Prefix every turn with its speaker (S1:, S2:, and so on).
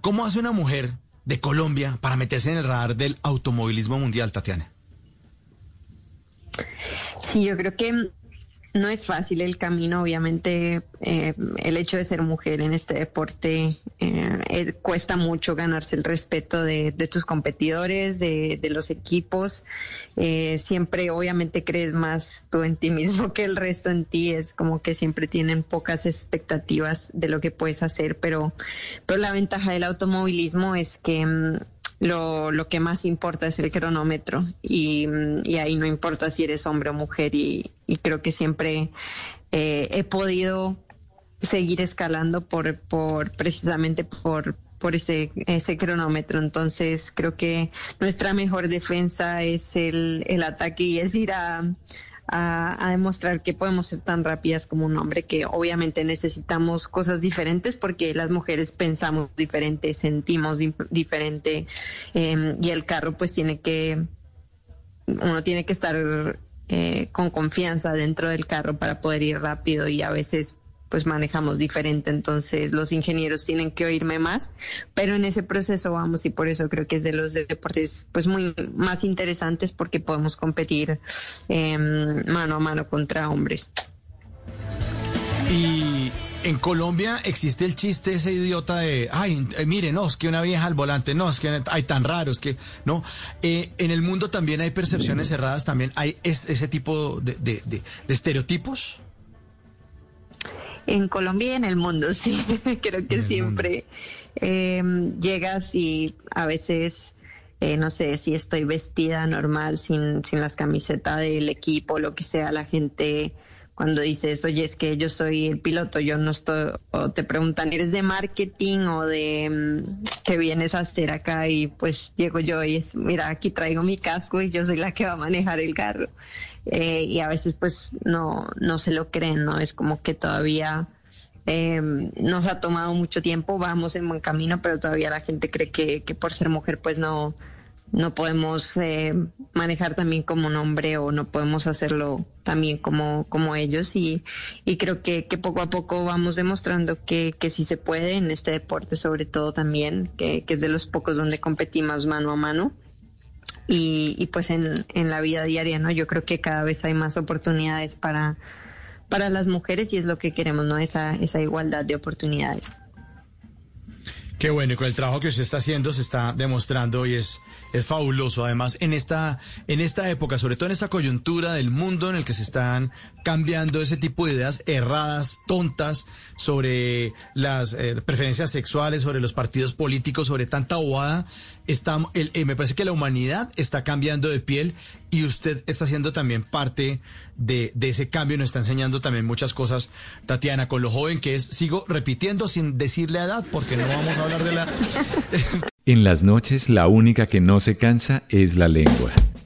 S1: ¿Cómo hace una mujer de Colombia para meterse en el radar del automovilismo mundial, Tatiana?
S2: Sí, yo creo que no es fácil el camino, obviamente eh, el hecho de ser mujer en este deporte eh, eh, cuesta mucho ganarse el respeto de, de tus competidores, de, de los equipos. Eh, siempre obviamente crees más tú en ti mismo que el resto en ti, es como que siempre tienen pocas expectativas de lo que puedes hacer, pero, pero la ventaja del automovilismo es que... lo, lo que más importa es el cronómetro y, mm, y ahí no importa si eres hombre o mujer y, y creo que siempre eh, he podido seguir escalando por, por precisamente por por ese, ese cronómetro. Entonces creo que nuestra mejor defensa es el, el ataque y es ir a, a, a demostrar que podemos ser tan rápidas como un hombre, que obviamente necesitamos cosas diferentes porque las mujeres pensamos diferente, sentimos di- diferente eh, y el carro pues tiene que, uno tiene que estar eh, con confianza dentro del carro para poder ir rápido y a veces pues manejamos diferente, entonces los ingenieros tienen que oírme más, pero en ese proceso vamos y por eso creo que es de los de- deportes pues muy más interesantes porque podemos competir eh, mano a mano contra hombres.
S1: Y en Colombia existe el chiste ese idiota de, ay, eh, mire, no, es que una vieja al volante, no, es que hay tan raros que, no. Eh, en el mundo también hay percepciones cerradas, también hay es- ese tipo de- de estereotipos.
S2: En Colombia y en el mundo, sí. Creo que siempre eh, llegas y a veces, eh, no sé, si estoy vestida normal, sin, sin las camisetas del equipo, lo que sea, la gente cuando dices, oye, es que yo soy el piloto, yo no estoy, o te preguntan, ¿eres de marketing o de mm, qué vienes a hacer acá? Y pues llego yo y es, mira, aquí traigo mi casco y yo soy la que va a manejar el carro. Eh, y a veces pues no, no se lo creen, ¿no? Es como que todavía eh, nos ha tomado mucho tiempo, vamos en buen camino, pero todavía la gente cree que, que por ser mujer pues no, no podemos eh, manejar también como un hombre o no podemos hacerlo también como, como ellos y, y creo que, que poco a poco vamos demostrando que, que sí se puede en este deporte sobre todo también, que, que es de los pocos donde competimos mano a mano y, y pues en, en la vida diaria, ¿no? Yo creo que cada vez hay más oportunidades para, para las mujeres y es lo que queremos, ¿no? Esa, esa igualdad de oportunidades.
S1: Qué bueno, y con el trabajo que usted está haciendo se está demostrando y es, es fabuloso. Además, en esta, en esta época, sobre todo en esta coyuntura del mundo en el que se están cambiando ese tipo de ideas erradas, tontas, sobre las eh, preferencias sexuales, sobre los partidos políticos, sobre tanta bobada, el- eh, me parece que la humanidad está cambiando de piel y usted está siendo también parte de, de ese cambio y nos está enseñando también muchas cosas, Tatiana, con lo joven que es, sigo repitiendo sin decirle edad, porque no vamos a hablar de la...
S3: En las noches la única que no se cansa es la lengua.